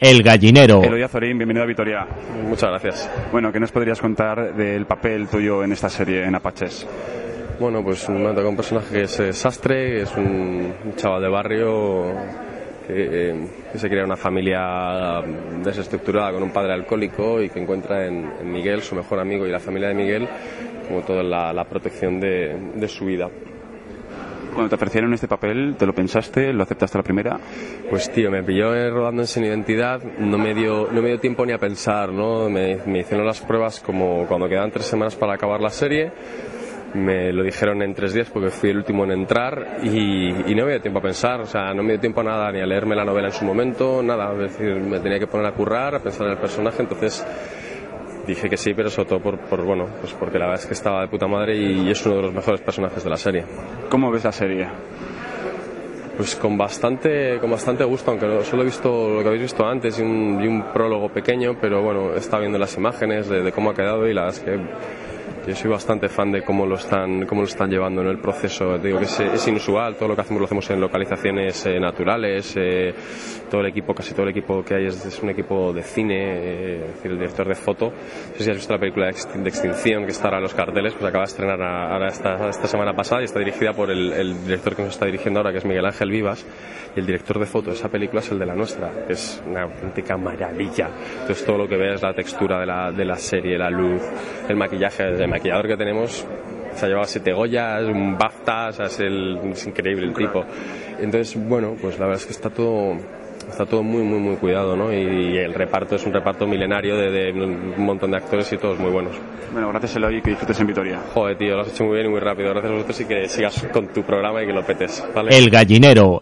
El gallinero. Eloy Azorín, bienvenido a Vitoria. Muchas gracias. Bueno, ¿qué nos podrías contar del papel tuyo en esta serie en Apaches? Bueno, pues me ha tocado un personaje que es eh, Sastre, es un, un chaval de barrio que, eh, que se crea una familia desestructurada con un padre alcohólico y que encuentra en, en Miguel, su mejor amigo y la familia de Miguel, como toda la, la protección de, de su vida. Cuando te ofrecieron este papel, ¿te lo pensaste? ¿Lo aceptaste la primera? Pues tío, me pilló eh, rodando en Sin Identidad, no me dio, no me dio tiempo ni a pensar, ¿no? Me, hicieron las pruebas como cuando quedaban tres semanas para acabar la serie, me lo dijeron en tres días porque fui el último en entrar y, y no me dio tiempo a pensar, o sea, no me dio tiempo a nada, ni a leerme la novela en su momento, nada, es decir, me tenía que poner a currar, a pensar en el personaje, entonces dije que sí, pero sobre todo por, por, bueno, pues porque la verdad es que estaba de puta madre y es uno de los mejores personajes de la serie. ¿Cómo ves la serie? Pues con bastante, con bastante gusto, aunque solo he visto lo que habéis visto antes y un, y un prólogo pequeño, pero bueno, estado viendo las imágenes de, de cómo ha quedado y la verdad es que yo soy bastante fan de cómo lo están, cómo lo están llevando en el proceso. Digo que es, es inusual, todo lo que hacemos lo hacemos en localizaciones eh, naturales, eh, todo el equipo, casi todo el equipo que hay es, es un equipo de cine, eh, es decir, el director de foto. No sé si has visto la película de Extin- de Extinción que está ahora en los carteles, pues acaba de estrenar ahora esta, esta semana pasada y está dirigida por el, el director que nos está dirigiendo ahora, que es Miguel Ángel Vivas, y el director de foto de esa película es el de la nuestra, que es una auténtica maravilla. Entonces todo lo que ves, la textura de la, de la serie, la luz, el maquillaje, el maquillador que tenemos se ha llevado siete Goyas, un BAFTA, o sea, es, el, es increíble el tipo. Entonces, bueno, pues la verdad es que está todo está todo muy muy muy cuidado, ¿no? Y, el reparto es un reparto milenario de, de un montón de actores y todos muy buenos. Bueno, gracias Eloy y que disfrutes en Vitoria. Joder, tío, lo has hecho muy bien y muy rápido. Gracias a vosotros y que sigas con tu programa y que lo petes, ¿vale? El gallinero.